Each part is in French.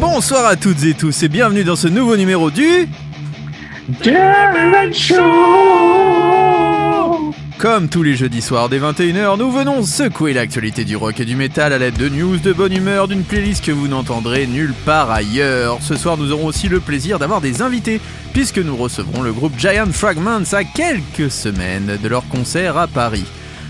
Bonsoir à toutes et tous et bienvenue dans ce nouveau numéro du... Darren Show Comme tous les jeudis soirs dès 21h, nous venons secouer l'actualité du rock et du métal à l'aide de news, de bonne humeur, d'une playlist que vous n'entendrez nulle part ailleurs. Ce soir, nous aurons aussi le plaisir d'avoir des invités, puisque nous recevrons le groupe Giant Fragments à quelques semaines de leur concert à Paris.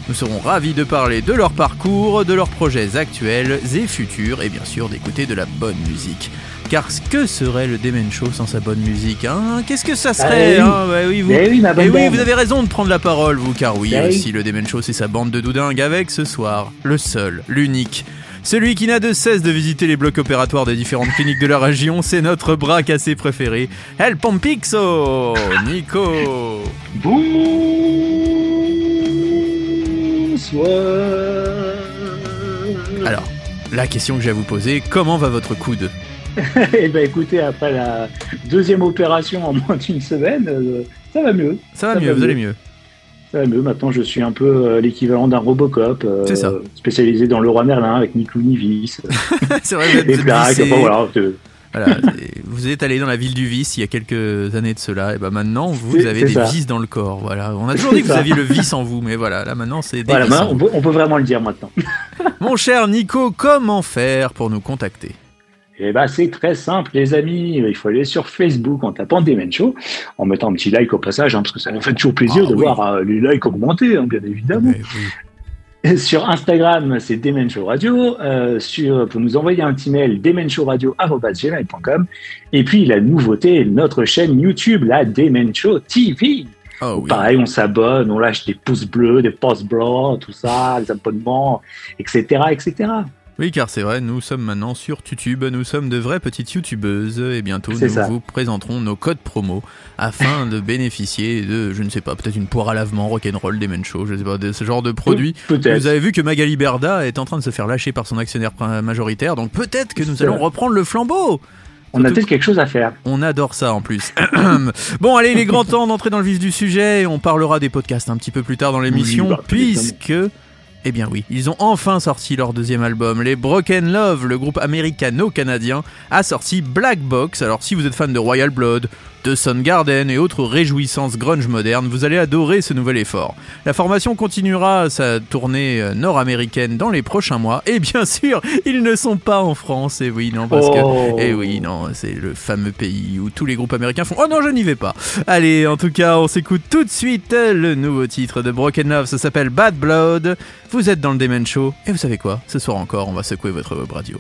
Nous serons ravis de parler de leur parcours, de leurs projets actuels et futurs, et bien sûr d'écouter de la bonne musique. Car que serait le Demen Show sans sa bonne musique hein Qu'est-ce que ça serait oui. hein oui, vous... Eh oui, ma bonne Eh oui, vous avez raison de prendre la parole, vous, car oui, Eh aussi, le Demen Show, c'est sa bande de doudingues avec ce soir, le seul, l'unique. Celui qui n'a de cesse de visiter les blocs opératoires des différentes cliniques de la région, c'est notre bras cassé préféré, El Pompixo. Nico. Bonsoir. Alors, la question que j'ai à vous poser, comment va votre coude? Eh ben écoutez, après la deuxième opération en moins d'une semaine, euh, ça va mieux. Ça va Ça mieux, va vous allez mieux. Ça va mieux. Maintenant, je suis un peu euh, l'équivalent d'un Robocop. euh, ça. Spécialisé dans le roi Merlin avec ni clou ni vis. C'est vrai, vous êtes, et enfin, voilà. Voilà, c'est- vous êtes allé dans la ville du vice il y a quelques années de cela, et ben maintenant vous avez des ça. vis dans le corps. Voilà, on a toujours dit que vous aviez le vice en vous, mais voilà, là maintenant c'est des Voilà, vices on, peut, on peut vraiment le dire maintenant. Mon cher Nico, comment faire pour nous contacter? Eh ben, c'est très simple, les amis. Il faut aller sur Facebook en tapant Demen Show, en mettant un petit like au passage, hein, parce que ça nous fait toujours plaisir Ah de oui. voir euh, les likes augmenter, hein, bien évidemment. Eh oui. Et Sur Instagram, c'est Demen Show Radio. Euh, sur, pour nous envoyer un petit mail, demenshowradio.gmail.com. Et puis, la nouveauté, notre chaîne YouTube, la Demen Show TV. Oh oui. Pareil, on s'abonne, on lâche des pouces bleus, des pouces blancs, tout ça, les abonnements, etc., etc. Oui, car c'est vrai, nous sommes maintenant sur YouTube, nous sommes de vraies petites youtubeuses et bientôt nous ça. vous présenterons nos codes promo afin de bénéficier de, je ne sais pas, peut-être une poire à lavement, rock'n'roll, des show, je sais pas, de ce genre de produit. Peut-être. Vous avez vu que Magali Berda est en train de se faire lâcher par son actionnaire majoritaire, donc peut-être que nous allons vrai. reprendre le flambeau. On a peut-être quelque chose à faire. On adore ça en plus. bon, allez, il est grand temps d'entrer dans le vif du sujet. On parlera des podcasts un petit peu plus tard dans l'émission, Oui, bah, puisque. Eh bien oui, ils ont enfin sorti leur deuxième album. Les Broken Love, le groupe américano-canadien, a sorti Black Box. Alors si vous êtes fan de Royal Blood, de Soundgarden et autres réjouissances grunge modernes, vous allez adorer ce nouvel effort. La formation continuera sa tournée euh, nord-américaine dans les prochains mois. Et bien sûr, ils ne sont pas en France. Et oui, non, parce que... Oh. Eh oui, non, c'est le fameux pays où tous les groupes américains font Oh non, je n'y vais pas. Allez, en tout cas, on s'écoute tout de suite euh, le nouveau titre de Broken Love. Ça s'appelle Bad Blood. Vous êtes dans le Demen Show. Et vous savez quoi? Ce soir encore, on va secouer votre web radio.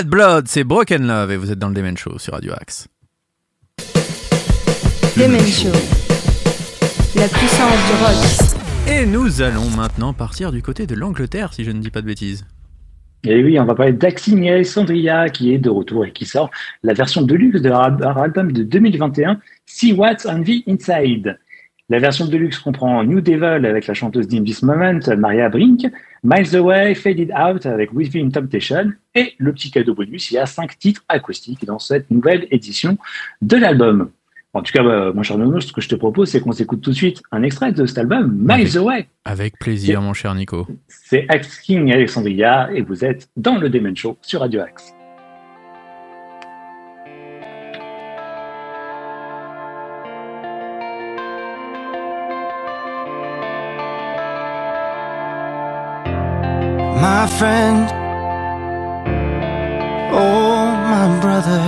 Bad Blood, c'est Broken Love et vous êtes dans le Demen Show sur Radio Axe. Demen Show. La puissance du rock. Et nous allons maintenant partir du côté de l'Angleterre, si je ne dis pas de bêtises. Et oui, on va parler d'Axing et Alessandria qui est de retour et qui sort la version deluxe de leur al- leur album de 2021, See What's on the Inside. La version deluxe comprend New Devil avec la chanteuse d'In This Moment, Maria Brink, Miles Away, Faded Out avec Within Temptation et le petit cadeau bonus, il y a cinq titres acoustiques dans cette nouvelle édition de l'album. En tout cas, bah, mon cher Nono, ce que je te propose, c'est qu'on s'écoute tout de suite un extrait de cet album, Miles Away. Avec plaisir, mon cher Nico. C'est Axe King Alexandria et vous êtes dans le Demon Show sur Radio Axe. Friend. Oh, my brother.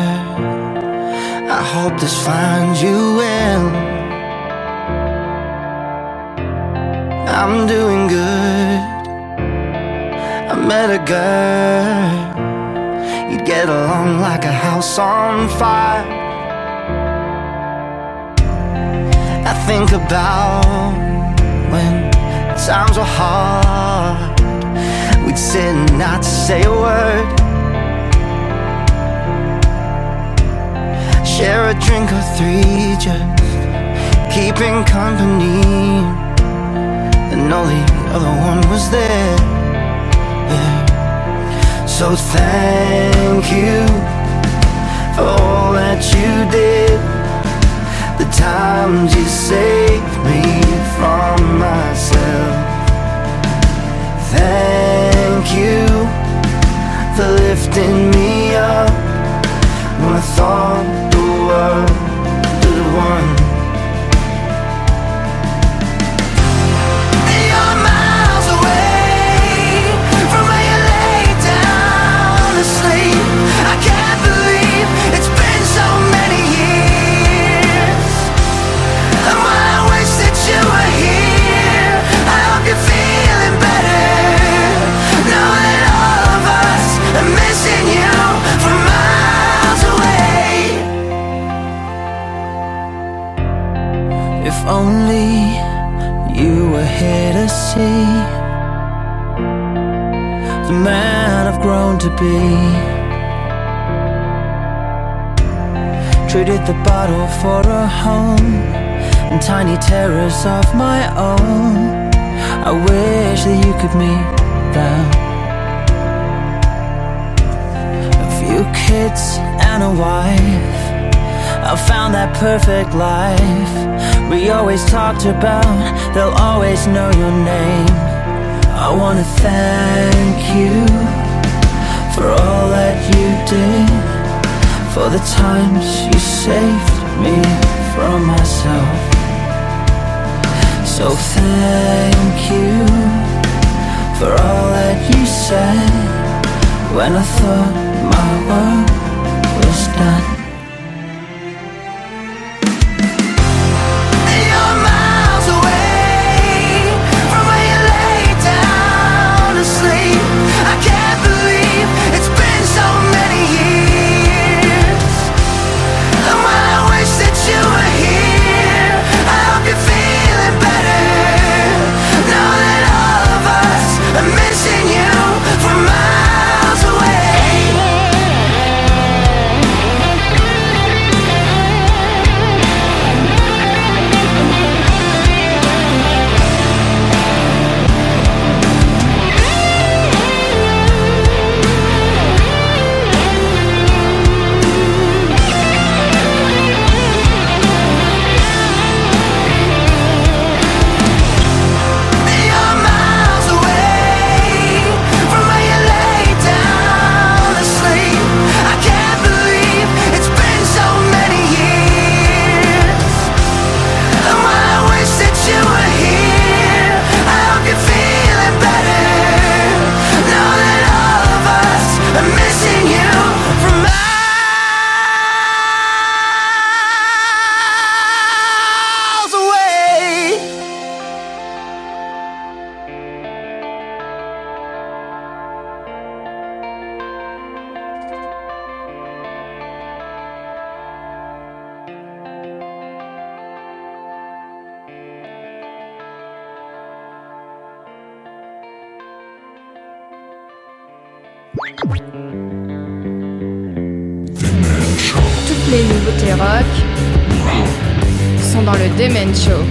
I hope this finds you well. I'm doing good. I met a girl. You'd get along like a house on fire. I think about when times were hard. We'd sit and not say a word. Share a drink or three, just keeping company. And all the other one was there. Yeah. So thank you for all that you did. The times you saved me from myself. Thank you for lifting me up when I thought the world did one. To see the man I've grown to be. Traded the bottle for a home and tiny terrors of my own. I wish that you could meet them. A few kids and a wife. I found that perfect life. We always talked about, they'll always know your name. I wanna thank you for all that you did, for the times you saved me from myself. So thank you for all that you said when I thought my world was done. Toutes les nouveautés rock sont dans le Demen Show.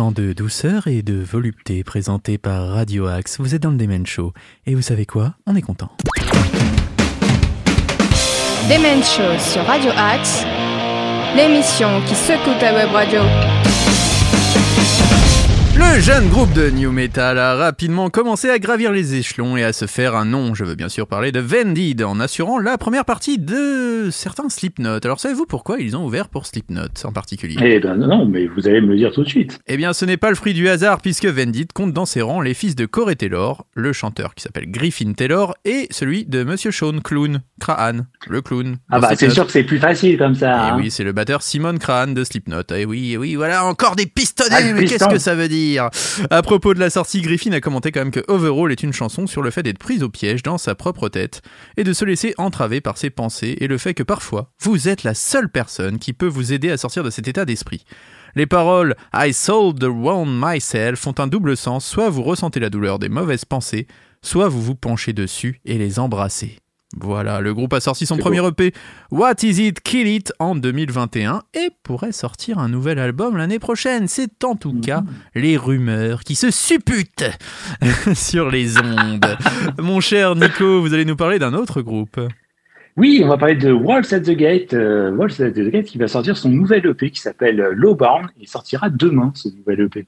De douceur et de volupté présenté par Radio Axe. Vous êtes dans le Demen Show. Et vous savez quoi? On est content. Demen Show sur Radio Axe, l'émission qui secoue ta web radio. Le jeune groupe de New Metal a rapidement commencé à gravir les échelons et à se faire un nom. Je veux bien sûr parler de Vendid en assurant la première partie de certains Slipknot. Alors savez-vous pourquoi ils ont ouvert pour Slipknot en particulier? Eh ben non, non, mais vous allez me le dire tout de suite. Eh bien, ce n'est pas le fruit du hasard puisque Vendit compte dans ses rangs les fils de Corey Taylor, le chanteur qui s'appelle Griffin Taylor, et celui de Monsieur Sean Clown, Crahan, le clown. Ah bah c'est sûr que c'est plus facile comme ça. Et hein. oui, c'est le batteur Simon Crahan de Slipknot. Et oui, et oui, voilà, encore des pistonnets, Ah, mais qu'est-ce que ça veut dire? À propos de la sortie, Griffin a commenté quand même que Overall est une chanson sur le fait d'être prise au piège dans sa propre tête et de se laisser entraver par ses pensées et le fait que parfois, vous êtes la seule personne qui peut vous aider à sortir de cet état d'esprit. Les paroles I sold the one myself font un double sens, soit vous ressentez la douleur des mauvaises pensées, soit vous vous penchez dessus et les embrassez. Voilà, le groupe a sorti son premier EP What Is It Kill It en 2021 et pourrait sortir un nouvel album l'année prochaine. C'est en tout cas les rumeurs qui se supputent sur les ondes. Mon cher Nico, vous allez nous parler d'un autre groupe. Oui, on va parler de Walls at the Gate. euh, Walls at the Gate qui va sortir son nouvel EP qui s'appelle euh, Lowbound. Il sortira demain, ce nouvel EP.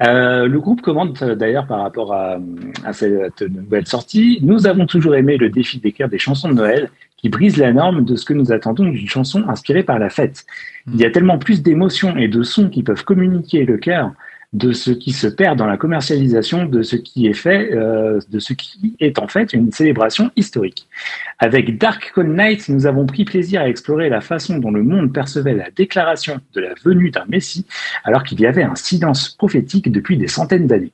Euh, le groupe commente euh, d'ailleurs par rapport à, à cette nouvelle sortie. Nous avons toujours aimé le défi d'écrire des chansons de Noël qui brisent la norme de ce que nous attendons d'une chanson inspirée par la fête. Il y a tellement plus d'émotions et de sons qui peuvent communiquer le cœur de ce qui se perd dans la commercialisation de ce qui est fait, euh, de ce qui est en fait une célébration historique. Avec Dark Cold Night, nous avons pris plaisir à explorer la façon dont le monde percevait la déclaration de la venue d'un Messie, alors qu'il y avait un silence prophétique depuis des centaines d'années.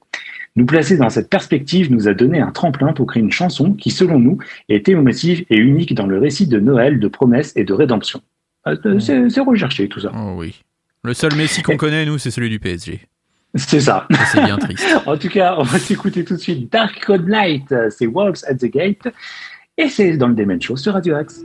Nous placer dans cette perspective nous a donné un tremplin pour créer une chanson qui, selon nous, est émotive et unique dans le récit de Noël, de promesses et de rédemption. Euh, C'est c'est recherché tout ça. Oh oui. Le seul Messi qu'on connaît, nous, c'est celui du PSG. C'est ça. Et C'est bien triste. En tout cas, on va s'écouter tout de suite Dark Code Night, euh, c'est Wolves at the Gate, et c'est dans le Demen Show sur Radio Axe.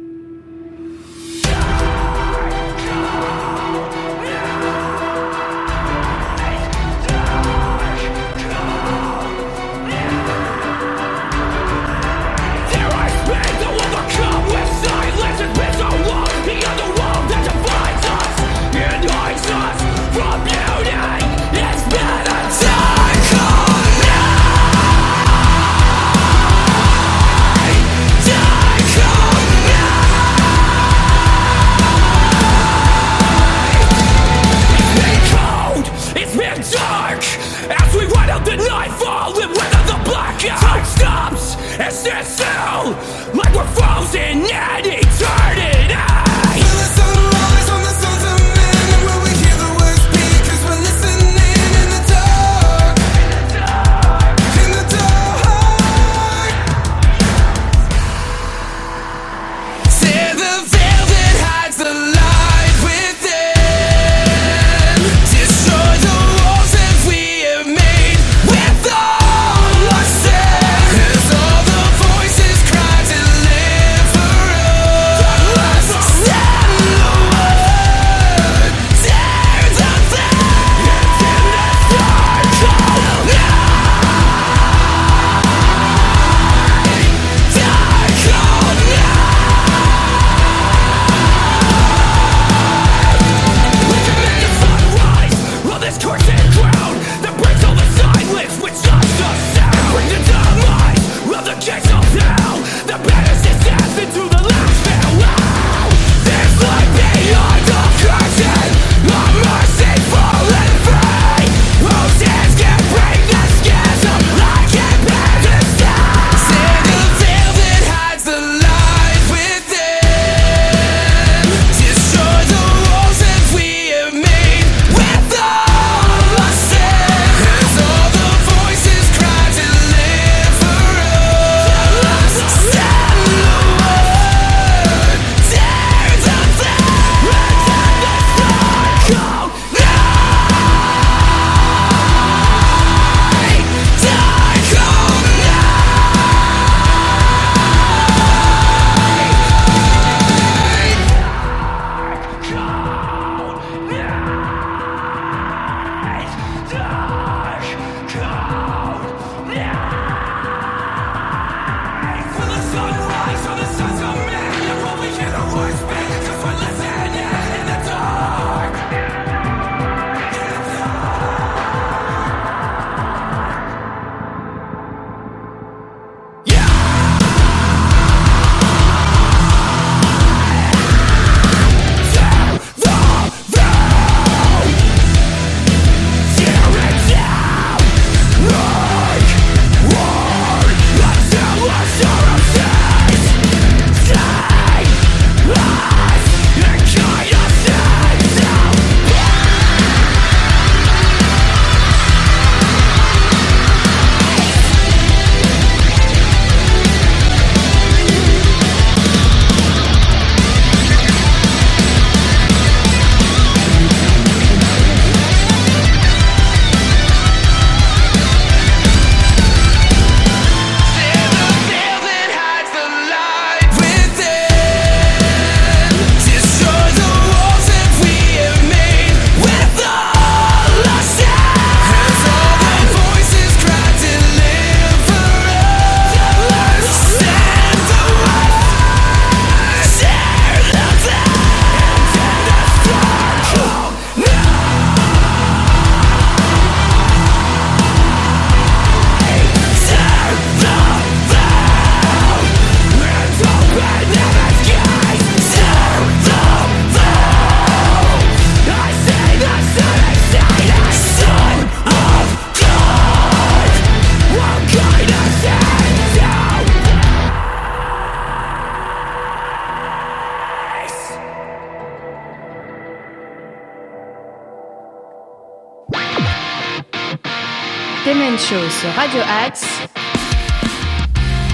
Show sur Radio Axe,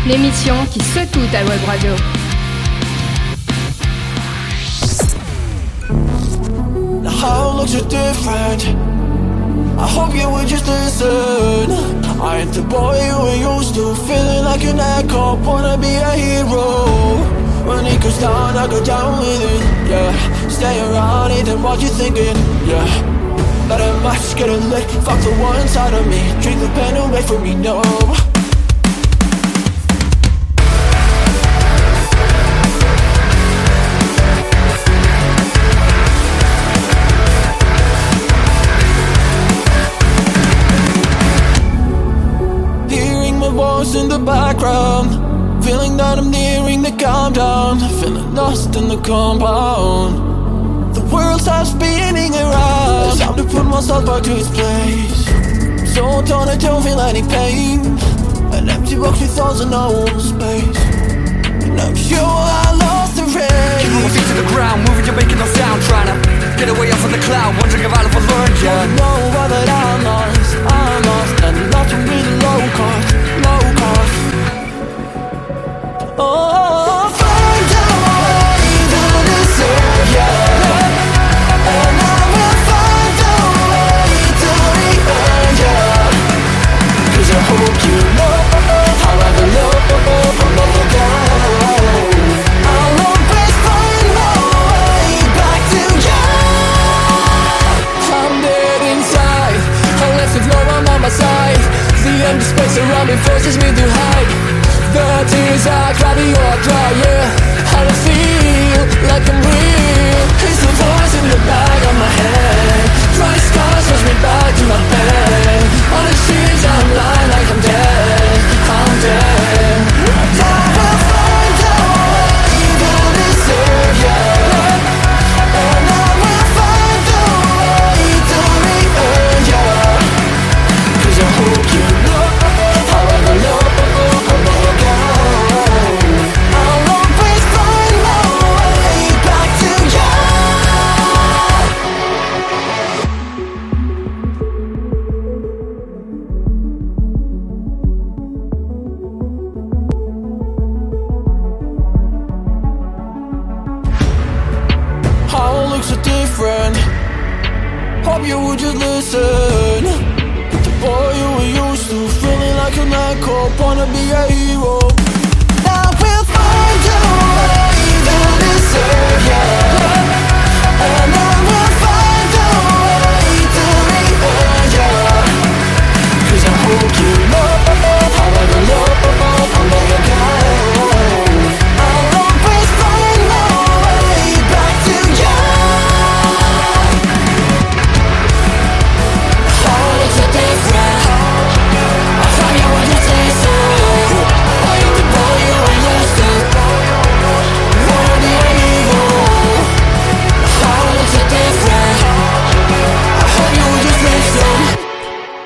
l'émission qui secoue ta web radio. The whole looks are different? I hope you would just listen. I ain't the boy you were used to, feeling like an echo, wanna be a hero. When it goes down, I go down with it. Yeah, stay around, even what you thinking? Yeah, let a match get a lit. Fuck the one inside of me, drink the pain away from me. No. Hearing my voice in the background Feeling that I'm nearing the countdown Feeling lost in the compound The world spinning around It's time to put myself back to its place. So torn I don't feel any pain. An empty box with thoughts and no space. And I'm sure I lost the race Keeping my feet to the ground, moving, you're making no sound Trying to get away off of the cloud Wondering if I'll ever learn I yet know that I'm lost, I'm lost And lost to really low cost, tears I cry, they all dry, yeah. I don't feel like I'm real Feeling like an echo Wanna be a hero. I will find a way to deserve you And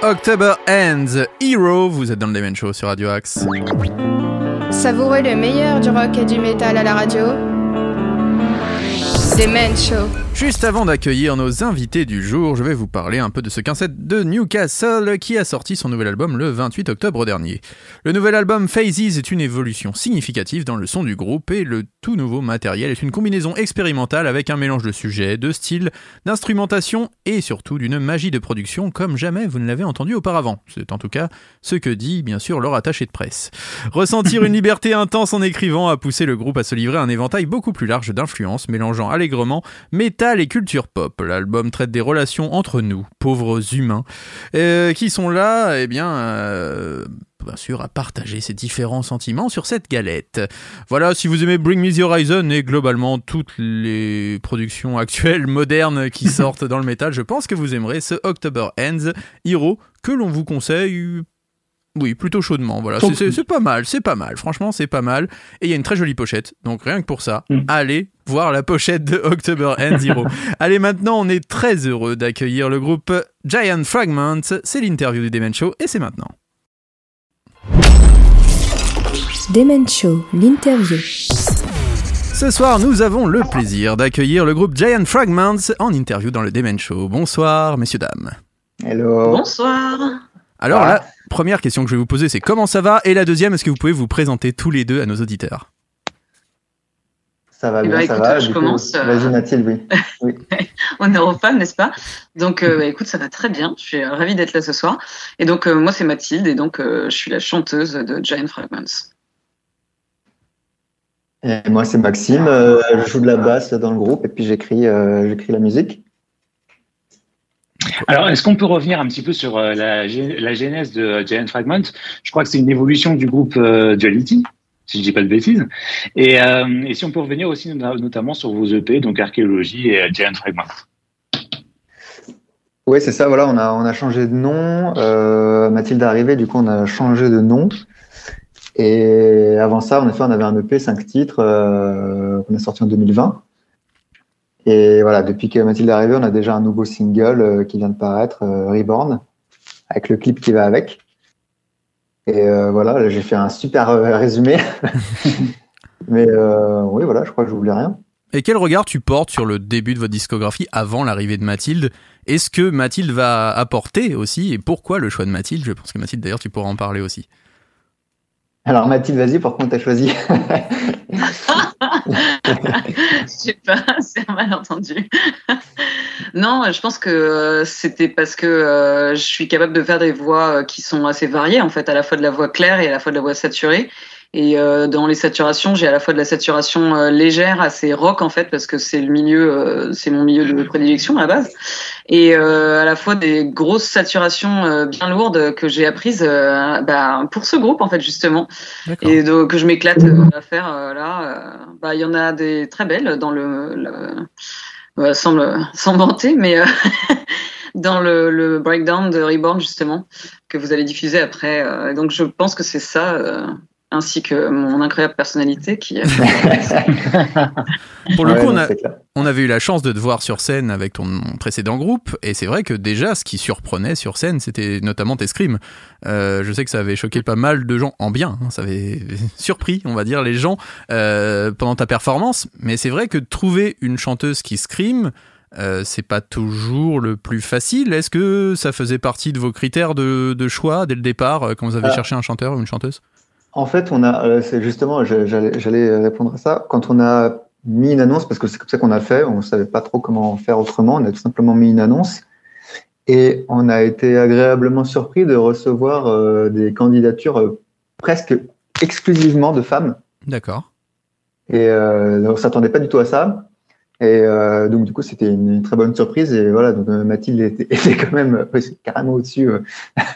October Ends, Hero, vous êtes dans le Demen Show sur Radio Axe. Savourez le meilleur du rock et du métal à la radio. Show. Juste avant d'accueillir nos invités du jour, je vais vous parler un peu de ce quintet de Newcastle qui a sorti son nouvel album le 28 octobre dernier. Le nouvel album Phases est une évolution significative dans le son du groupe et le tout nouveau matériel est une combinaison expérimentale avec un mélange de sujets, de styles, d'instrumentation et surtout d'une magie de production comme jamais vous ne l'avez entendu auparavant. C'est en tout cas ce que dit bien sûr leur attaché de presse. Ressentir une liberté intense en écrivant a poussé le groupe à se livrer à un éventail beaucoup plus large d'influences mélangeant allègrement métal et culture pop. L'album traite des relations entre nous, pauvres humains, euh, qui sont là, eh bien, euh, bien sûr, à partager ces différents sentiments sur cette galette. Voilà, si vous aimez Bring Me The Horizon et globalement toutes les productions actuelles, modernes qui sortent dans le métal, je pense que vous aimerez ce October Ends Hero que l'on vous conseille oui, plutôt chaudement. Voilà, c'est- pas mal, c'est pas mal. Franchement, c'est pas mal. Et il y a une très jolie pochette. Donc rien que pour ça, Mm. allez voir la pochette de October End Zero. allez, maintenant, on est très heureux d'accueillir le groupe Giant Fragments. C'est l'interview du Demen Show et c'est maintenant. Demen Show, l'interview. Ce soir, nous avons le plaisir d'accueillir le groupe Giant Fragments en interview dans le Demen Show. Bonsoir, messieurs, dames. Hello. Bonsoir. Alors la première question que je vais vous poser, c'est comment ça va? Et la deuxième, est-ce que vous pouvez vous présenter tous les deux à nos auditeurs? Ça va Eh bien, ben, ça écoute, va? je commence, euh, Vas-y Mathilde, oui. honneur aux femmes, n'est-ce pas? Donc, euh, bah, écoute, ça va très bien. Je suis ravie d'être là ce soir. Et donc, euh, moi, c'est Mathilde, et donc, euh, je suis la chanteuse de Giant Fragments. Et moi c'est Maxime, euh, je joue de la basse dans le groupe et puis j'écris euh, j'écris la musique. Alors, est-ce qu'on peut revenir un petit peu sur euh, la, genèse de euh, Giant Fragment? Je crois que c'est une évolution du groupe euh, Duality, si je dis pas de bêtises. Et, si on peut revenir aussi no- notamment sur vos EP, donc Archéologie et Giant Fragment. Oui, c'est ça, voilà, on a, changé de nom. Mathilde est arrivée, du coup, on a changé de nom. Et avant ça, en effet, on avait un EP, 5 titres, qu'on a sorti en 2020. Et voilà, depuis que Mathilde est arrivée, on a déjà un nouveau single euh, qui vient de paraître, euh, Reborn, avec le clip qui va avec. Et euh, voilà, là, j'ai fait un super résumé. Mais euh, oui, voilà, je crois que je n'oublie rien. Et quel regard tu portes sur le début de votre discographie avant l'arrivée de Mathilde? Est-ce que Mathilde va apporter aussi Et pourquoi le choix de Mathilde? Je pense que Mathilde, d'ailleurs, tu pourras en parler aussi. Alors Mathilde, vas-y, pourquoi on t'a choisi? Je sais pas, c'est un malentendu. non, je pense que euh, c'était parce que euh, je suis capable de faire des voix euh, qui sont assez variées, en fait, à la fois de la voix claire et à la fois de la voix saturée. Et euh, dans les saturations, j'ai à la fois de la saturation euh, légère, assez rock en fait, parce que c'est le milieu, euh, c'est mon milieu de prédilection à la base, et euh, à la fois des grosses saturations euh, bien lourdes que j'ai apprises euh, bah, pour ce groupe en fait justement, et donc que je m'éclate à faire là. euh, bah, il y en a des très belles dans le, le- ouais, sans, le- sans vanter, mais euh, dans le, le breakdown de Reborn justement que vous allez diffuser après. euh, donc je pense que c'est ça. euh, ainsi que mon incroyable personnalité qui Pour le Ouais, coup, on, a- avait eu la chance de te voir sur scène avec ton précédent groupe, et c'est vrai que déjà, ce qui surprenait sur scène, c'était notamment tes scrims. Euh, je sais que ça avait choqué pas mal de gens en bien, hein, ça avait surpris, on va dire, les gens euh, pendant ta performance, mais c'est vrai que trouver une chanteuse qui scrime, euh, c'est pas toujours le plus facile. Est-ce que ça faisait partie de vos critères de, de choix dès le départ, euh, quand vous avez Ah. cherché un chanteur ou une chanteuse? En fait, on a, euh, c'est justement, j'allais répondre à ça. Quand on a mis une annonce, parce que c'est comme ça qu'on a fait, on savait pas trop comment faire autrement, on a tout simplement mis une annonce. Et on a été agréablement surpris de recevoir euh, des candidatures euh, presque exclusivement de femmes. D'accord. Et euh, on s'attendait pas du tout à ça. Et donc du coup, c'était une, une très bonne surprise. Et voilà, donc Mathilde était, était quand même carrément au-dessus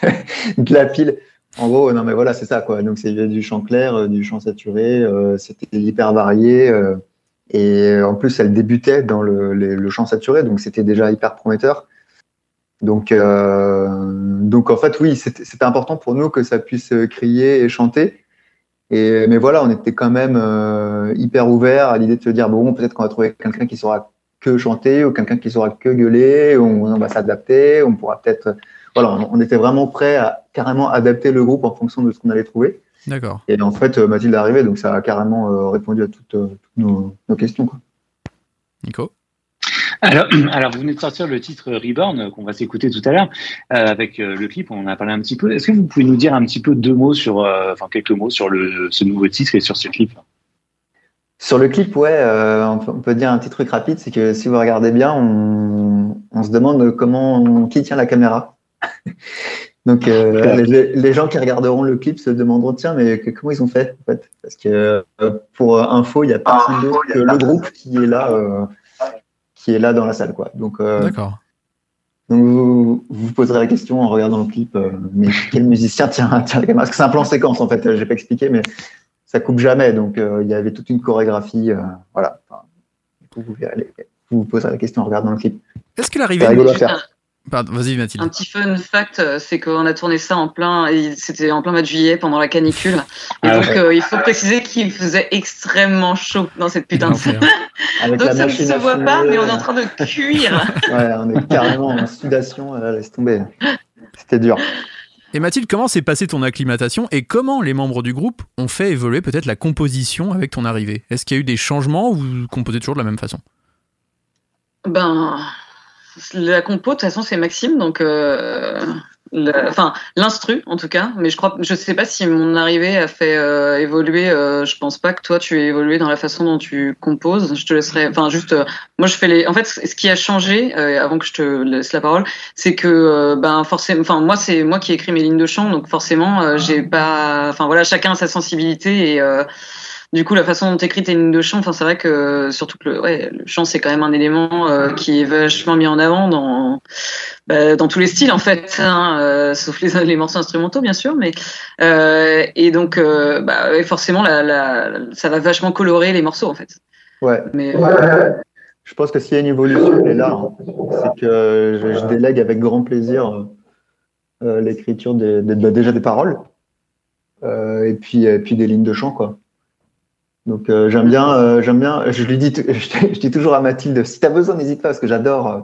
de la pile. En gros, non mais voilà, c'est ça quoi. Donc c'est du chant clair, euh, du chant saturé, euh, c'était hyper varié. euh, et en plus, elle débutait dans le, le chant saturé, donc c'était déjà hyper prometteur. Donc, euh, donc en fait, oui, c'était important pour nous que ça puisse crier et chanter. Et, mais voilà, on était quand même euh, hyper ouvert à l'idée de se dire bon, peut-être qu'on va trouver quelqu'un qui saura que chanter ou quelqu'un qui saura que gueuler. On, on va s'adapter. On pourra peut-être. Voilà, on, on était vraiment prêt à carrément adapter le groupe en fonction de ce qu'on allait trouver. D'accord. Et en fait, euh, Mathilde est arrivée, donc ça a carrément euh, répondu à toutes, euh, toutes nos, nos questions. Quoi. Nico? Alors, alors, vous venez de sortir le titre Reborn qu'on va s'écouter tout à l'heure euh, avec euh, le clip. On en a parlé un petit peu. Est-ce que vous pouvez nous dire un petit peu deux mots sur, euh, enfin quelques mots sur le, ce nouveau titre et sur ce clip? Sur le clip, ouais, euh, on, peut, on peut dire un petit truc rapide, c'est que si vous regardez bien, on, on se demande comment qui tient la caméra. Donc euh, les, les gens qui regarderont le clip se demanderont tiens mais que- comment ils ont fait en fait parce que euh, pour info il y a personne d'autre que le groupe qui est là euh, qui est là dans la salle quoi. Donc euh, D'accord. donc vous vous poserez la question en regardant le clip euh, mais quel musicien tient, tient la caméra Parce que c'est un plan séquence en fait, euh, j'ai pas expliqué mais ça coupe jamais donc euh, il y avait toute une chorégraphie euh, voilà. Enfin, vous, vous verrez les- vous vous poserez la question en regardant le clip. Est-ce que l'arrivée à faire. Pardon, vas-y Mathilde. Un petit fun fact, euh, c'est qu'on a tourné ça en plein, et c'était en plein mois de juillet pendant la canicule. Et Ah donc, ouais. euh, il faut préciser qu'il faisait extrêmement chaud dans cette putain de salle. Donc, ça ne se voit pas, mais on est en train de cuire. Ouais, on est carrément en sudation, laisse tomber. C'était dur. Et Mathilde, comment s'est passée ton acclimatation et comment les membres du groupe ont fait évoluer peut-être la composition avec ton arrivée? Est-ce qu'il y a eu des changements ou vous composez toujours de la même façon? Ben, la compo, de toute façon, c'est Maxime, donc euh, enfin l'instru en tout cas, mais je crois, je sais pas si mon arrivée a fait euh, évoluer. euh, je pense pas que toi tu aies évolué dans la façon dont tu composes. Je te laisserai, enfin juste, euh, moi je fais les. En fait, ce qui a changé euh, avant que je te laisse la parole, c'est que euh, ben forcément, enfin moi c'est moi qui écris mes lignes de chant, donc forcément euh, j'ai pas, enfin voilà, chacun a sa sensibilité et euh, du coup, la façon dont tu écris tes lignes de chant, enfin, c'est vrai que surtout que le, ouais, le chant, c'est quand même un élément euh, qui est vachement mis en avant dans, bah, dans tous les styles, en fait, hein, euh, sauf les, les morceaux instrumentaux, bien sûr. Mais, euh, et donc, euh, bah, ouais, forcément, la, la, ça va vachement colorer les morceaux, en fait. Ouais. Mais, Je pense que s'il y a une évolution, elle est là. hein. C'est que je, je délègue avec grand plaisir euh, euh, l'écriture des, des- bah, déjà des paroles euh, et puis et puis des lignes de chant quoi. Donc euh, j'aime bien, euh, j'aime bien. Je lui dis, t- je, dis toujours à Mathilde, si t'as besoin, n'hésite pas parce que j'adore, euh,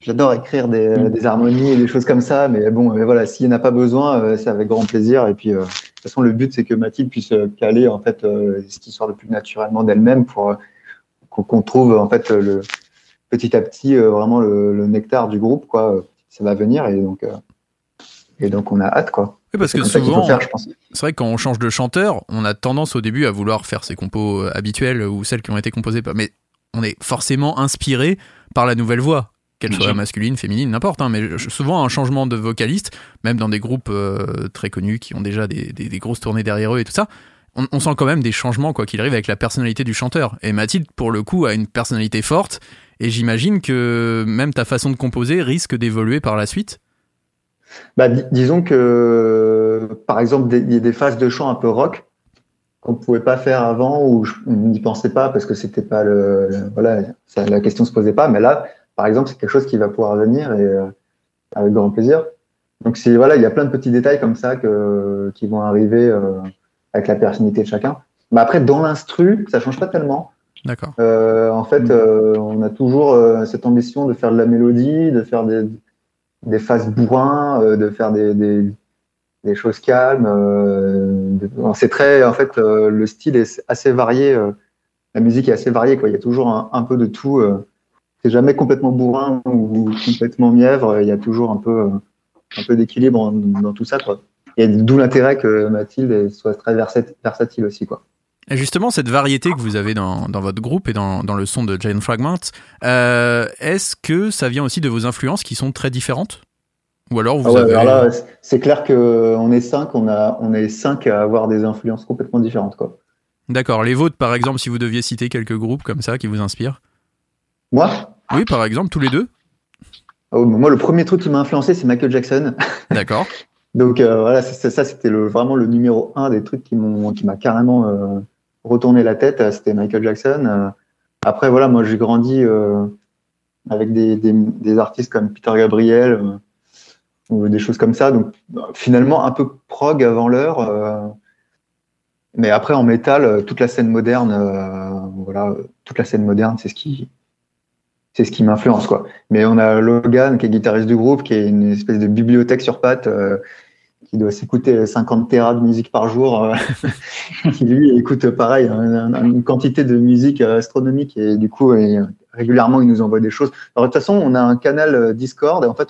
j'adore écrire des, des harmonies et des choses comme ça. Mais bon, mais voilà, s'il n'y en a pas besoin, euh, c'est avec grand plaisir. Et puis euh, de toute façon, le but c'est que Mathilde puisse caler en fait euh, ce qui sort le plus naturellement d'elle-même pour qu'on trouve en fait le petit à petit vraiment le, le nectar du groupe quoi. Ça va venir et donc euh, et donc on a hâte quoi. Oui, parce que souvent, c'est vrai que quand on change de chanteur, on a tendance au début à vouloir faire ses compos euh, habituelles ou celles qui ont été composées par. Mais on est forcément inspiré par la nouvelle voix, qu'elle soit masculine, féminine, n'importe. hein, mais souvent, un changement de vocaliste, même dans des groupes euh, très connus qui ont déjà des, des- des grosses tournées derrière eux et tout ça, on, on sent quand même des changements, quoi qu'il arrive, avec la personnalité du chanteur. Et Mathilde, pour le coup, a une personnalité forte. Et j'imagine que même ta façon de composer risque d'évoluer par la suite. Bah, di- disons que, par exemple, il y a des phases de chant un peu rock qu'on ne pouvait pas faire avant ou on n'y pensait pas parce que c'était pas le, le- voilà, ça, la question se posait pas. Mais là, par exemple, c'est quelque chose qui va pouvoir venir et euh, avec grand plaisir. Donc c'est voilà, il y a plein de petits détails comme ça que, qui vont arriver euh, avec la personnalité de chacun. Mais après, dans l'instru, ça change pas tellement. D'accord. Euh, en fait, euh, on a toujours cette ambition de faire de la mélodie, de faire des, des phases bourrins, euh, de faire des, des, des choses calmes. euh, de- c'est très, en fait, euh, le style est assez varié. euh, la musique est assez variée, quoi. Il y a toujours un, peu de tout. c'est jamais complètement bourrin ou complètement mièvre. Il y a toujours un peu, un peu d'équilibre dans tout ça, quoi. Et d'où l'intérêt que Mathilde soit très versat- versatile aussi, quoi. Et justement, cette variété que vous avez dans, dans votre groupe et dans, dans le son de Giant Fragment, euh, est-ce que ça vient aussi de vos influences qui sont très différentes? Ou alors vous Ah ouais, avez... c'est- clair que on est cinq, on a, on est cinq à avoir des influences complètement différentes, quoi. D'accord, les vôtres par exemple, si vous deviez citer quelques groupes comme ça qui vous inspirent? Moi, Oui, par exemple, tous les deux oh, moi, le premier truc qui m'a influencé, c'est Michael Jackson. D'accord. Donc euh, voilà, ça, c'était le, vraiment le numéro un des trucs qui m'ont, qui m'a carrément euh, retourné la tête. euh, C'était Michael Jackson. Euh, après, voilà, moi, j'ai grandi euh, avec des, artistes comme Peter Gabriel ou des choses comme ça. Donc finalement, un peu prog avant l'heure. mais après, en métal, toute la scène moderne, voilà, toute la scène moderne, c'est ce qui, c'est ce qui m'influence, quoi. Mais on a Logan, qui est guitariste du groupe, qui est une espèce de bibliothèque sur pattes, qui doit s'écouter 50 terras de musique par jour, euh, qui lui écoute pareil, un- un- une quantité de musique euh, astronomique, et du coup, et, régulièrement, il nous envoie des choses. Alors, de toute façon, on a un canal euh, Discord, et en fait,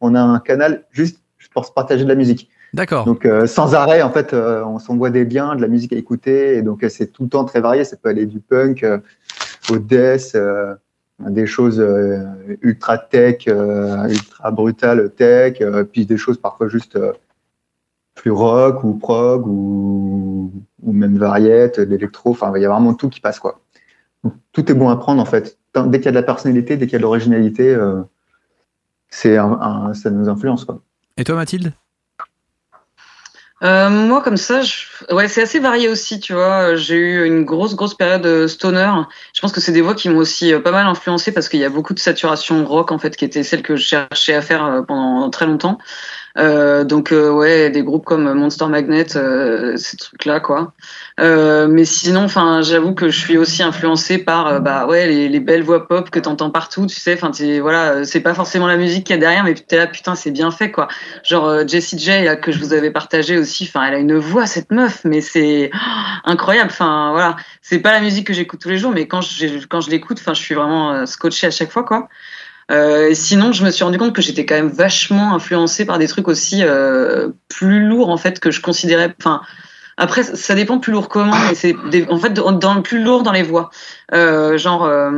on, a un canal juste pour se partager de la musique. D'accord. Donc euh, sans arrêt, en fait, euh, on s'envoie des liens, de la musique à écouter, et donc euh, c'est tout le temps très varié. Ça peut aller du punk euh, au death, euh, des choses euh, ultra tech, euh, ultra brutales tech, euh, puis des choses parfois juste euh, plus rock ou prog ou, ou même variette, d'électro. Enfin, il y a vraiment tout qui passe quoi. Donc, tout est bon à prendre en fait. Tant- Dès qu'il y a de la personnalité, dès qu'il y a de l'originalité, euh, c'est un, un- ça nous influence quoi. Et toi Mathilde? Euh, moi, comme ça, je... ouais, c'est assez varié aussi, tu vois. J'ai eu une grosse, grosse période stoner. Je pense que c'est des voix qui m'ont aussi euh, pas mal influencé parce qu'il y a beaucoup de saturation rock, en fait, qui était celle que je cherchais à faire pendant très longtemps. Euh, donc, euh, ouais, des groupes comme Monster Magnet, euh, ces trucs-là, quoi. Mais sinon, enfin, j'avoue que je suis aussi influencée par, bah, ouais, les, les belles voix pop que t'entends partout, tu sais. Enfin, voilà, c'est pas forcément la musique qu'il y a derrière, mais t'es là, putain, c'est bien fait, quoi. Genre Jessie J que je vous avais partagé aussi. Enfin, elle a une voix cette meuf, mais c'est oh, incroyable. Enfin, voilà, c'est pas la musique que j'écoute tous les jours, mais quand je quand je l'écoute, enfin, je suis vraiment scotché à chaque fois, quoi. Euh, sinon, je me suis rendu compte que j'étais quand même vachement influencée par des trucs aussi euh, plus lourds en fait que je considérais. Enfin, après, ça dépend plus lourd comment, mais c'est des- en fait dans, le plus lourd dans les voix. Euh, genre euh,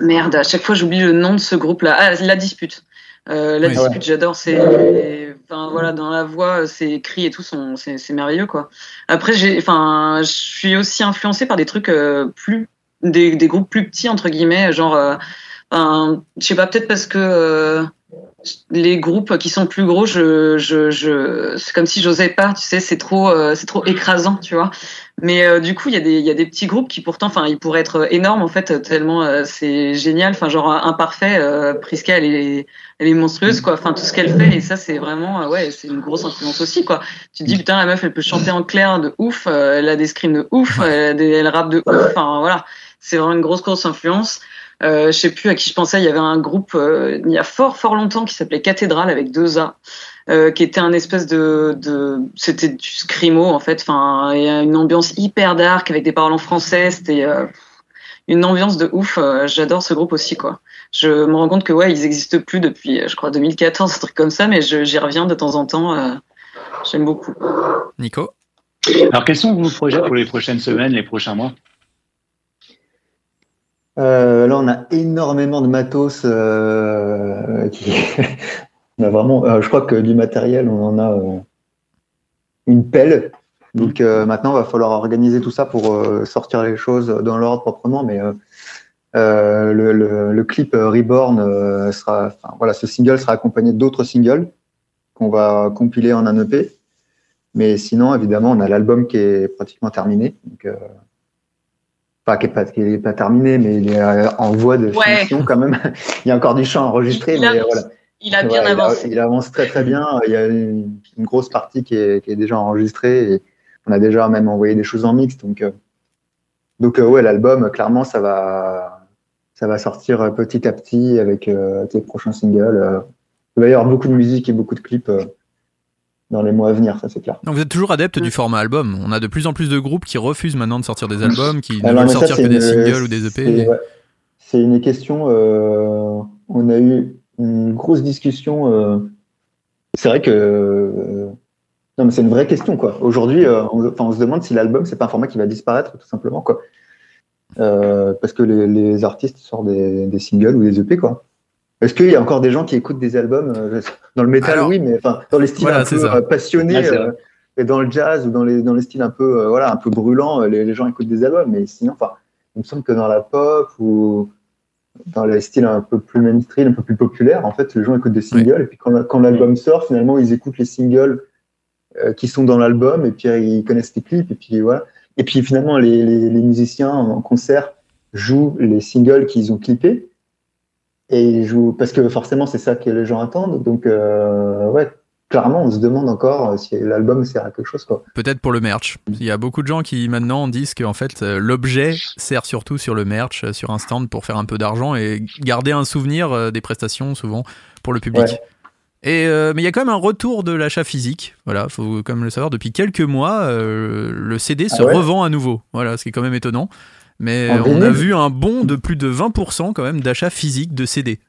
merde, à chaque fois j'oublie le nom de ce groupe-là. Ah, la dispute. Euh, la Oui. dispute, j'adore. C'est, enfin voilà, dans la voix, ses cris et tout sont, c'est, c'est merveilleux quoi. Après, j'ai, enfin, je suis aussi influencée par des trucs euh, plus, des, des groupes plus petits entre guillemets, genre, euh, enfin, je sais pas, peut-être parce que euh, les groupes qui sont plus gros, je, je, je, c'est comme si j'osais pas, tu sais, c'est trop, euh, c'est trop écrasant, tu vois. Mais euh, du coup, il y a des, il y a des petits groupes qui pourtant, enfin, ils pourraient être énormes en fait, tellement euh, c'est génial. Enfin, genre imparfait, euh, Priska, elle est, elle est monstrueuse quoi. Enfin, tout ce qu'elle fait et ça, c'est vraiment, euh, ouais, c'est une grosse influence aussi quoi. Tu te dis putain, la meuf, elle peut chanter en clair de ouf, elle a des screams de ouf, elle, a des, elle rappe de ouf. Enfin, voilà, c'est vraiment une grosse grosse influence. Euh, je sais plus à qui je pensais. Il y avait un groupe euh, il y a fort fort longtemps qui s'appelait Cathédrale avec deux A, euh, qui était un espèce de, de c'était du scrimo en fait. Enfin, il y a une ambiance hyper dark avec des paroles en français. C'était euh, une ambiance de ouf. J'adore ce groupe aussi quoi. Je me rends compte que ouais, ils existent plus depuis, je crois 2014, un truc comme ça, mais j'y reviens de temps en temps. euh, J'aime beaucoup. Nico? Alors, quels sont vos projets pour les prochaines semaines, les prochains mois? Euh, là, on a énormément de matos. euh, qui... on a vraiment, euh, je crois que du matériel, on en a euh, une pelle. Donc euh, maintenant, il va falloir organiser tout ça pour euh, sortir les choses dans l'ordre proprement. Mais le, le- le clip Reborn sera, voilà, ce single sera accompagné d'autres singles qu'on va compiler en un EP. Mais sinon, évidemment, on a l'album qui est pratiquement terminé. Donc, euh, Enfin, qui n'est pas, pas terminé, mais il est euh, en voie de Ouais. finition quand même. il y a encore du chant enregistré, mais avance. voilà. Il a bien Ouais, il a- avancé. Il, avance très très bien. Il y a une, une grosse partie qui est, qui est déjà enregistrée et on a déjà même envoyé des choses en mix. Donc, euh, donc euh, ouais, l'album, clairement, ça va, ça va sortir euh, petit à petit avec euh, tes prochains singles. Il va y avoir beaucoup de musique et beaucoup de clips dans les mois à venir, ça c'est clair. Donc vous êtes toujours adepte du format album. On a de plus en plus de groupes qui refusent maintenant de sortir des albums, qui ne Alors, veulent sortir que des singles ou des c'est- EP. ouais. C'est une question. euh, on a eu une grosse discussion. euh, c'est vrai que. euh, non, mais c'est une vraie question, quoi. Aujourd'hui, euh, on, enfin, on se demande si l'album, c'est pas un format qui va disparaître, tout simplement, quoi. Euh, parce que les, les artistes sortent des, des singles ou des EP, quoi. Est-ce qu'il y a encore des gens qui écoutent des albums euh, dans le métal Alors, Oui, mais enfin dans les styles voilà, un peu ça. euh, passionnés euh, et dans le jazz ou dans les dans les styles un peu euh, voilà un peu brûlants, les, les gens écoutent des albums. Mais sinon, enfin, il me semble que dans la pop ou dans les styles un peu plus mainstream, un peu plus populaires, en fait, les gens écoutent des singles. Et puis quand, quand l'album sort, finalement, ils écoutent les singles euh, qui sont dans l'album et puis ils connaissent les clips. Et puis voilà. Et puis finalement, les, les, les musiciens en concert jouent les singles qu'ils ont clippés. Et ils jouent parce que forcément, c'est ça que les gens attendent. Donc, euh, ouais, clairement, on se demande encore si l'album sert à quelque chose. Quoi. Peut-être pour le merch. Il y a beaucoup de gens qui maintenant disent qu'en fait euh, l'objet sert surtout sur le merch, euh, sur un stand pour faire un peu d'argent et garder un souvenir des prestations souvent pour le public. Ouais. Et euh, mais il y a quand même un retour de l'achat physique. Voilà, faut quand même le savoir. Depuis quelques mois, euh, le CD se Ah ouais revend à nouveau. Voilà, ce qui est quand même étonnant. Mais En on a vu un bond de plus de 20% quand même d'achat physique de CD.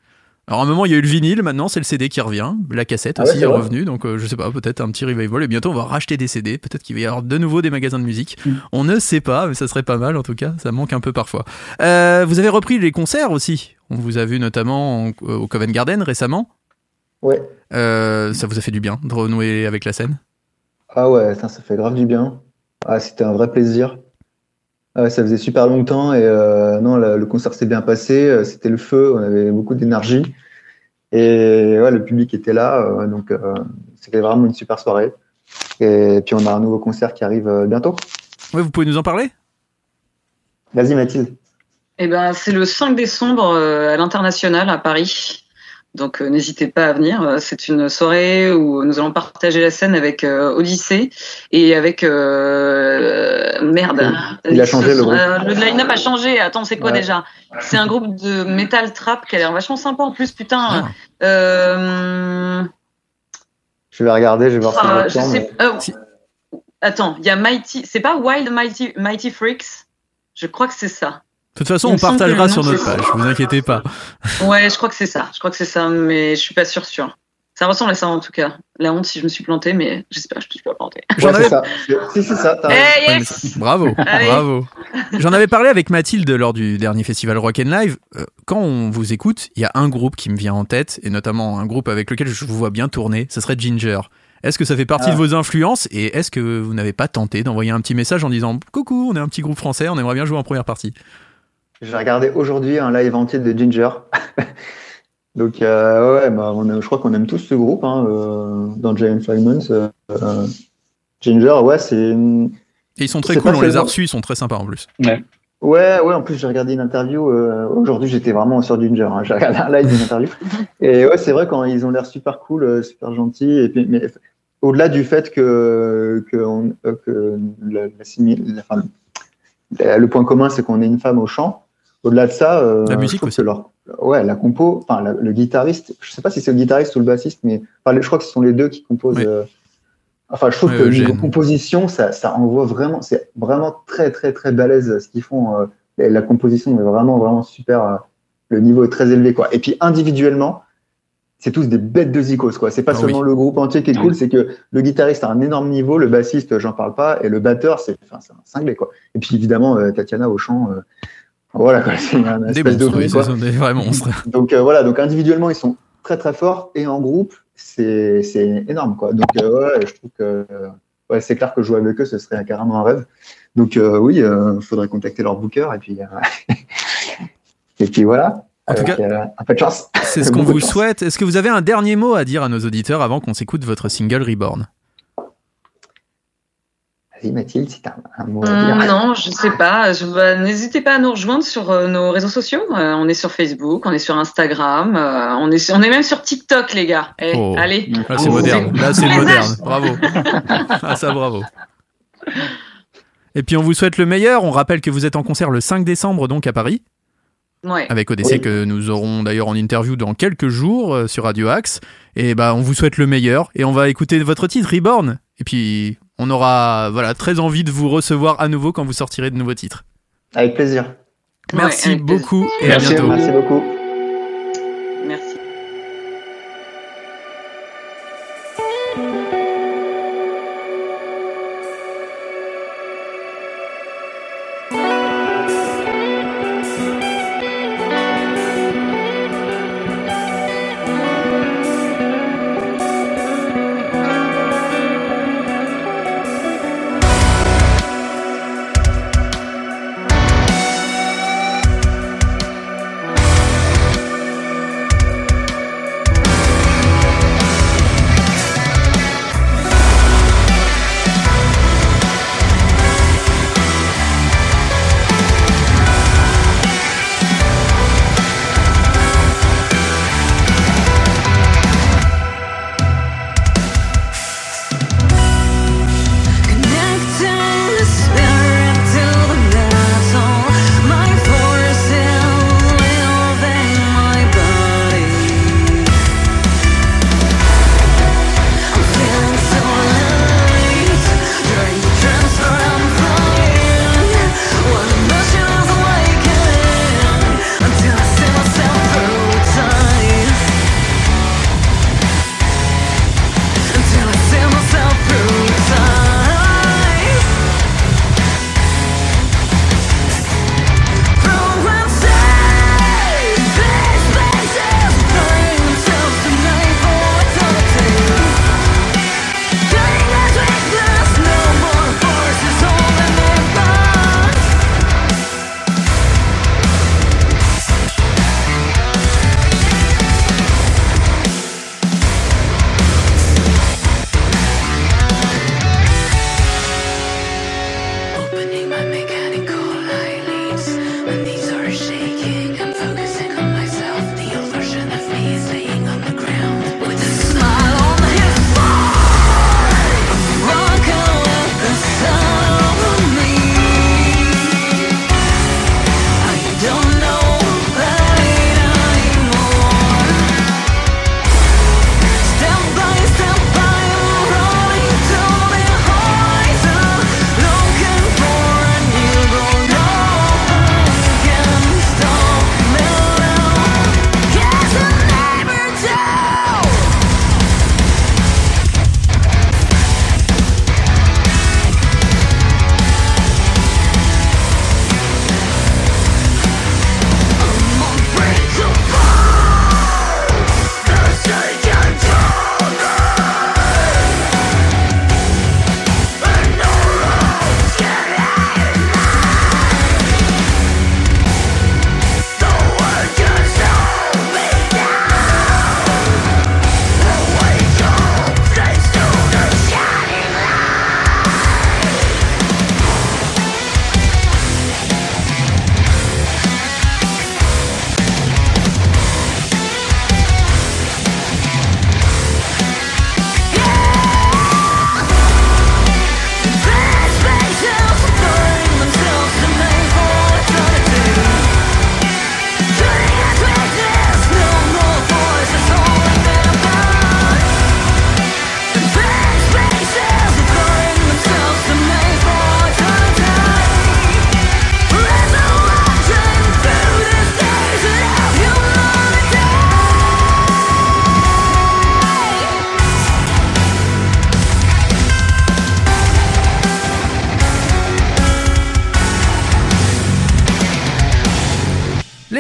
Alors à un moment il y a eu le vinyle, maintenant c'est le CD qui revient, la cassette Ah aussi est revenue, donc euh, je sais pas, peut-être un petit revival et bientôt on va racheter des CD, peut-être qu'il va y avoir de nouveau des magasins de musique. Mm. On ne sait pas, mais ça serait pas mal en tout cas, ça manque un peu parfois. Euh, vous avez repris les concerts aussi, on vous a vu notamment en- au Covent Garden récemment. Ouais. Euh, ça vous a fait du bien de renouer avec la scène? Ah ouais, ça, ça fait grave du bien. Ah, c'était un vrai plaisir. Ah, ça faisait super longtemps et euh, non, le, le concert s'est bien passé. euh, C'était le feu, on avait beaucoup d'énergie et ouais, le public était là, euh, donc euh, c'était vraiment une super soirée. Et puis on a un nouveau concert qui arrive euh, bientôt. Ouais, vous pouvez nous en parler? Vas-y Mathilde. Eh ben, c'est le 5 décembre euh, à l'international à Paris. Donc euh, n'hésitez pas à venir. Euh, C'est une soirée où nous allons partager la scène avec euh, Odyssée et avec euh, merde. Il a se changé, le groupe. euh, le line-up a changé. Attends, c'est quoi Ouais. déjà? C'est un groupe de metal trap qui a l'air vachement sympa en plus. Putain. Ah. Euh, Je vais regarder, je vais voir si ah, je je retourne, sais. mais- euh, Si. Attends, il y a Mighty. C'est pas Wild Mighty Mighty Freaks? Je crois que c'est ça. De toute façon, on partagera sur notre page, vous inquiétez pas. Ouais, je crois que c'est ça. Je crois que c'est ça, mais je suis pas sûre sûre. Ça ressemble à ça en tout cas. La honte si je me suis plantée, mais j'espère que je me suis pas plantée. J'en Ouais, avais- c'est ça. Si, c'est ça. t'as raison. Eh yes Bravo, Allez. bravo. J'en avais parlé avec Mathilde lors du dernier festival Rock and Live. Euh, Quand on vous écoute, il y a un groupe qui me vient en tête, et notamment un groupe avec lequel je vous vois bien tourner, ce serait Ginger. Est-ce que ça fait partie Ah. de vos influences et est-ce que vous n'avez pas tenté d'envoyer un petit message en disant Coucou, on est un petit groupe français, on aimerait bien jouer en première partie J'ai regardé aujourd'hui un live entier de Ginger. Donc, euh, ouais, bah, on a- je crois qu'on aime tous ce groupe hein, euh, dans Giant Fragments. euh, euh, Ginger, ouais, c'est. Et ils sont très cool, on les a reçus, ils sont très sympas en plus. Ouais, ouais, en plus, j'ai regardé une interview. euh, aujourd'hui, j'étais vraiment sur Ginger. hein, j'ai regardé un live d'une interview. Et ouais, c'est vrai, quand ils ont l'air super cool, euh, super gentils. Et puis, mais au-delà du fait que, que, on- euh, que la- la la- enfin, le point commun, c'est qu'on est une femme au chant. Au-delà de ça, euh, La musique aussi. leur- ouais, la compo, enfin, la- le guitariste, je sais pas si c'est le guitariste ou le bassiste, mais enfin, je crois que ce sont les deux qui composent. Oui. euh, enfin, je trouve que niveau Eugène. composition, ça, ça envoie vraiment, c'est vraiment très, très, très balèze ce qu'ils font. euh, la composition est vraiment, vraiment super. euh, le niveau est très élevé, quoi. Et puis individuellement, c'est tous des bêtes de zikos, quoi. C'est pas Ah seulement le groupe entier qui est cool, c'est que le guitariste a un énorme niveau, le bassiste, j'en parle pas, et le batteur, c'est, enfin, c'est un cinglé, quoi. Et puis évidemment, euh, Tatiana au chant, euh, voilà, quoi. C'est un Des monstres, oui, quoi. des vrais monstres. Donc euh, voilà, donc individuellement ils sont très très forts et en groupe c'est c'est énorme quoi. Donc euh, ouais, je trouve que euh, ouais, c'est clair que jouer avec eux ce serait carrément un rêve. Donc euh, oui, il faudrait contacter leur booker et puis euh, et puis voilà. En tout cas- euh, un peu de chance. C'est ce qu'on vous chance. souhaite. Est-ce que vous avez un dernier mot à dire à nos auditeurs avant qu'on s'écoute votre single Reborn? Vas-y Mathilde, si t'as un, un mot à Hum, dire. non, je sais pas. Je- bah, N'hésitez pas à nous rejoindre sur euh, nos réseaux sociaux. Euh, on est sur Facebook, on est sur Instagram, euh, on, est sur- on est même sur TikTok, les gars. Eh, Oh. Allez. Là, c'est On moderne. Là, c'est moderne. Bravo. Ah, ça, bravo. Et puis, on vous souhaite le meilleur. On rappelle que vous êtes en concert le 5 décembre, donc à Paris, Ouais. avec ODC, Oui. que nous aurons d'ailleurs en interview dans quelques jours euh, sur Radio Axe. Et bah, on vous souhaite le meilleur. Et on va écouter votre titre, Reborn. Et puis, on aura voilà, très envie de vous recevoir à nouveau quand vous sortirez de nouveaux titres. Avec plaisir. Merci Ouais, avec plaisir. beaucoup et Merci. à bientôt. Merci beaucoup.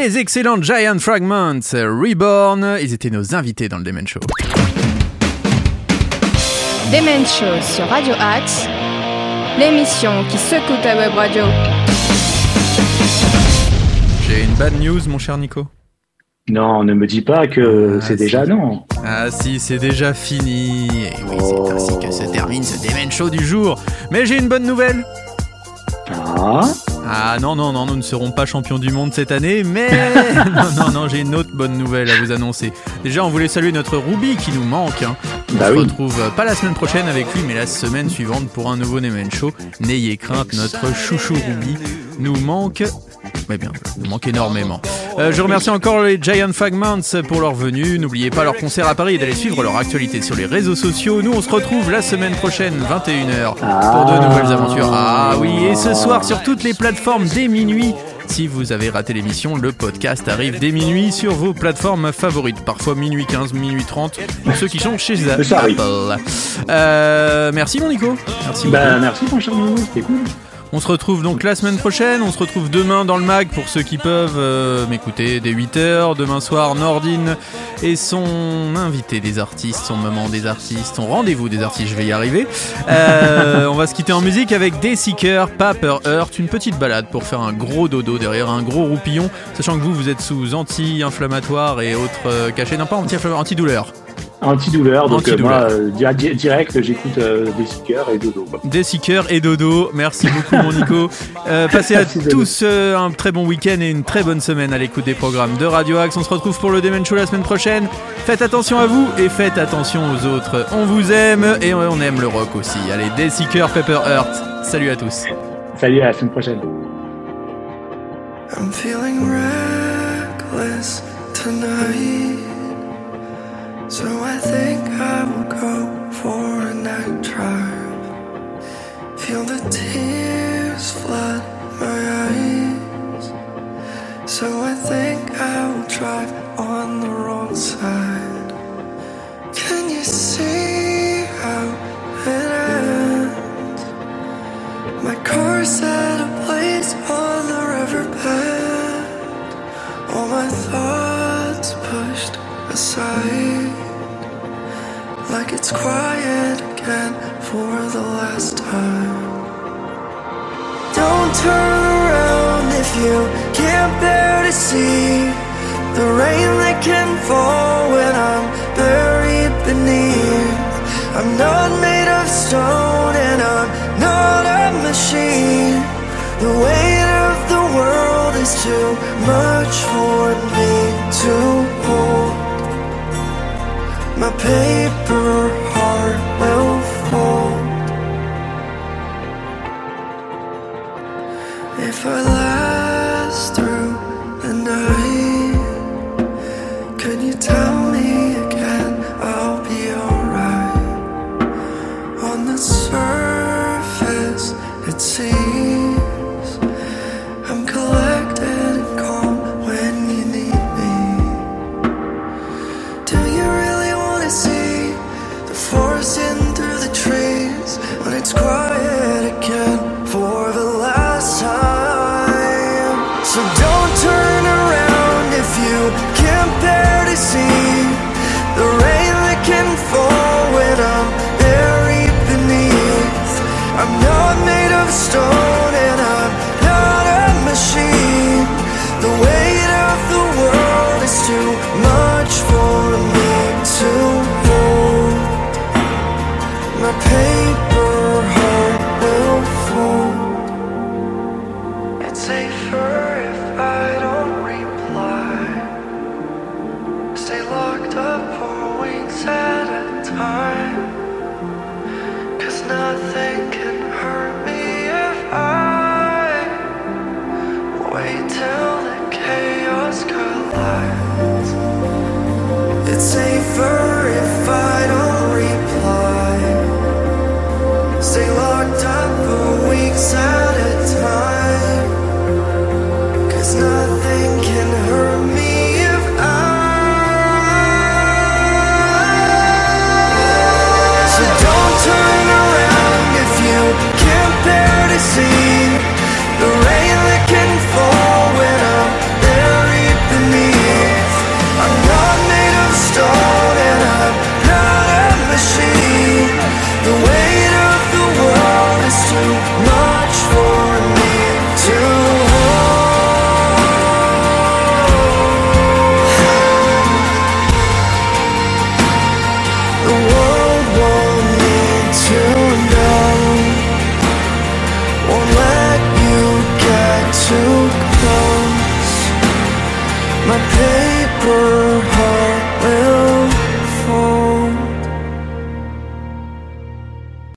Les excellents Giant Fragments Reborn, ils étaient nos invités dans le Demen Show. Demen Show sur Radio Axe, l'émission qui secoue ta web radio. J'ai une bad news, mon cher Nico. Non, ne me dis pas que Ah, c'est si. déjà non. Ah si, c'est déjà fini. Et oui, Oh. c'est ainsi que se termine ce Demen Show du jour. Mais j'ai une bonne nouvelle. Ah, Ah non, non, non, nous ne serons pas champions du monde cette année, mais... non, non, non, j'ai une autre bonne nouvelle à vous annoncer. Déjà, on voulait saluer notre Ruby qui nous manque. hein. On Bah se oui. retrouve euh, pas la semaine prochaine avec lui, mais la semaine suivante pour un nouveau Nemen Show. N'ayez crainte, notre chouchou Ruby nous manque... Mais bien, nous manque énormément. Euh, je remercie encore les Giant Fragments pour leur venue. N'oubliez pas leur concert à Paris et d'aller suivre leur actualité sur les réseaux sociaux. Nous, on se retrouve la semaine prochaine, 21h, pour de nouvelles aventures. Ah oui, et ce soir sur toutes les plateformes dès minuit. Si vous avez raté l'émission, le podcast arrive dès minuit sur vos plateformes favorites. Parfois minuit 15, minuit 30, pour ceux qui sont chez. Apple. Euh, merci mon Nico. Merci bah merci mon cher Nounou, c'était cool. On se retrouve donc la semaine prochaine, on se retrouve demain dans le mag pour ceux qui peuvent euh, m'écouter dès 8h. Demain soir, Nordine et son invité des artistes, son moment des artistes, son rendez-vous des artistes, je vais y arriver. Euh, on va se quitter en musique avec Des Seekers, Paper Heart, une petite balade pour faire un gros dodo derrière un gros roupillon, sachant que vous, vous êtes sous anti-inflammatoire et autres euh, cachets, non pas anti-inflammatoire, antidouleur. Antidouleur, donc euh, moi, euh, di- di- direct, j'écoute euh, des et dodo. quoi. Des seekers et dodo, merci beaucoup mon Nico. Euh, passez à tous euh, un très bon week-end et une très bonne semaine à l'écoute des programmes de Radio Axe. On se retrouve pour le Demen Show la semaine prochaine. Faites attention à vous et faites attention aux autres. On vous aime et on aime le rock aussi. Allez, des seekers, Pepper Heart. Salut à tous. Salut, à la semaine prochaine. I'm feeling reckless tonight. So I think I will go for a night drive. Feel the tears see the rain that can fall when I'm buried beneath. I'm not made of stone and I'm not a machine. The weight of the world is too much for me to hold. My paper of stone